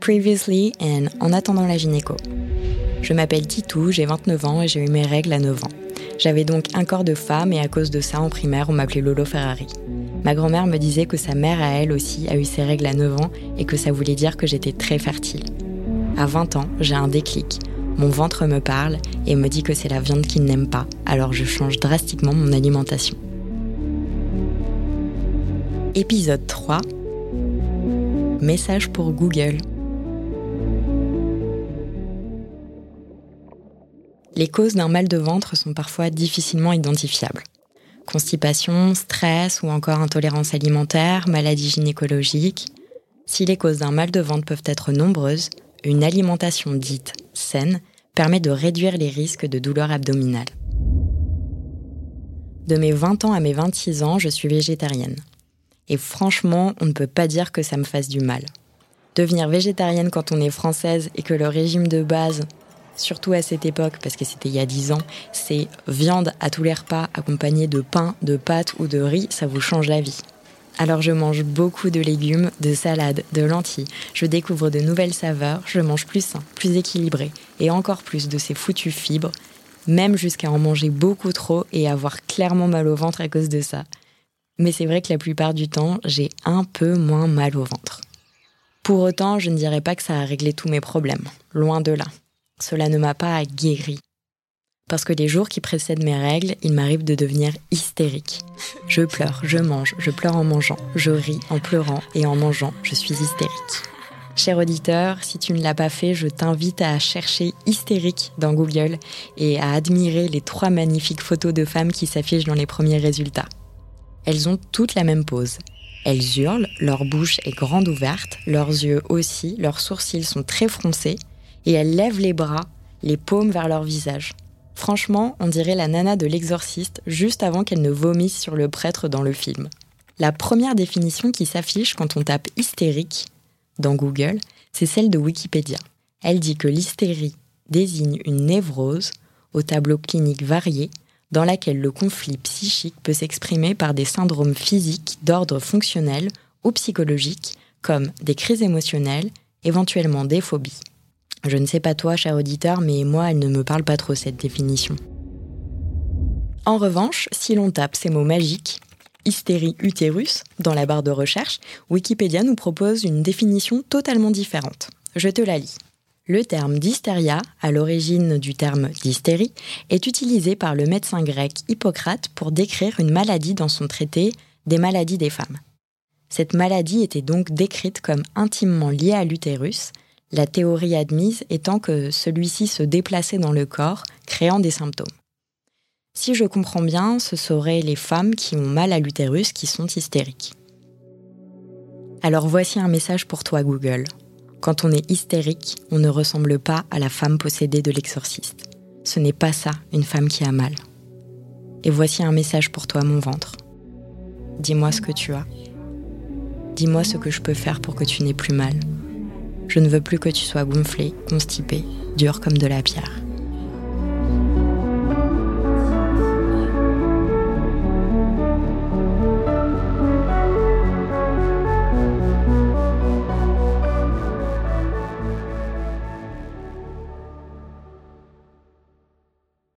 Previously and En attendant la gynéco. Je m'appelle Titou, j'ai 29 ans et j'ai eu mes règles à 9 ans. J'avais donc un corps de femme et à cause de ça, en primaire, on m'appelait Lolo Ferrari. Ma grand-mère me disait que sa mère à elle aussi a eu ses règles à 9 ans et que ça voulait dire que j'étais très fertile. À 20 ans, j'ai un déclic. Mon ventre me parle et me dit que c'est la viande qu'il n'aime pas, alors je change drastiquement mon alimentation. Épisode 3 Message pour Google. Les causes d'un mal de ventre sont parfois difficilement identifiables. Constipation, stress ou encore intolérance alimentaire, maladie gynécologique. Si les causes d'un mal de ventre peuvent être nombreuses, une alimentation dite saine permet de réduire les risques de douleurs abdominales. De mes 20 ans à mes 26 ans, je suis végétarienne. Et franchement, on ne peut pas dire que ça me fasse du mal. Devenir végétarienne quand on est française et que le régime de base, surtout à cette époque, parce que c'était il y a 10 ans, c'est viande à tous les repas accompagnée de pain, de pâtes ou de riz, ça vous change la vie. Alors je mange beaucoup de légumes, de salades, de lentilles. Je découvre de nouvelles saveurs, je mange plus sain, plus équilibré et encore plus de ces foutues fibres, même jusqu'à en manger beaucoup trop et avoir clairement mal au ventre à cause de ça. Mais c'est vrai que la plupart du temps, j'ai un peu moins mal au ventre. Pour autant, je ne dirais pas que ça a réglé tous mes problèmes, loin de là. Cela ne m'a pas guéri. Parce que les jours qui précèdent mes règles, il m'arrive de devenir hystérique. Je pleure, je mange, je pleure en mangeant, je ris en pleurant et en mangeant, je suis hystérique. Cher auditeur, si tu ne l'as pas fait, je t'invite à chercher hystérique dans Google et à admirer les trois magnifiques photos de femmes qui s'affichent dans les premiers résultats. Elles ont toutes la même pose. Elles hurlent, leur bouche est grande ouverte, leurs yeux aussi, leurs sourcils sont très froncés, et elles lèvent les bras, les paumes vers leur visage. Franchement, on dirait la nana de l'exorciste juste avant qu'elle ne vomisse sur le prêtre dans le film. La première définition qui s'affiche quand on tape hystérique dans Google, c'est celle de Wikipédia. Elle dit que l'hystérie désigne une névrose au tableau clinique varié dans laquelle le conflit psychique peut s'exprimer par des syndromes physiques d'ordre fonctionnel ou psychologique, comme des crises émotionnelles, éventuellement des phobies. Je ne sais pas toi, cher auditeur, mais moi, elle ne me parle pas trop cette définition. En revanche, si l'on tape ces mots magiques, hystérie utérus, dans la barre de recherche, Wikipédia nous propose une définition totalement différente. Je te la lis. Le terme d'hystéria, à l'origine du terme d'hystérie, est utilisé par le médecin grec Hippocrate pour décrire une maladie dans son traité des maladies des femmes. Cette maladie était donc décrite comme intimement liée à l'utérus, la théorie admise étant que celui-ci se déplaçait dans le corps, créant des symptômes. Si je comprends bien, ce seraient les femmes qui ont mal à l'utérus qui sont hystériques. Alors voici un message pour toi Google. Quand on est hystérique, on ne ressemble pas à la femme possédée de l'exorciste. Ce n'est pas ça, une femme qui a mal. Et voici un message pour toi, mon ventre. Dis-moi ce que tu as. Dis-moi ce que je peux faire pour que tu n'aies plus mal. Je ne veux plus que tu sois gonflé, constipé, dur comme de la pierre.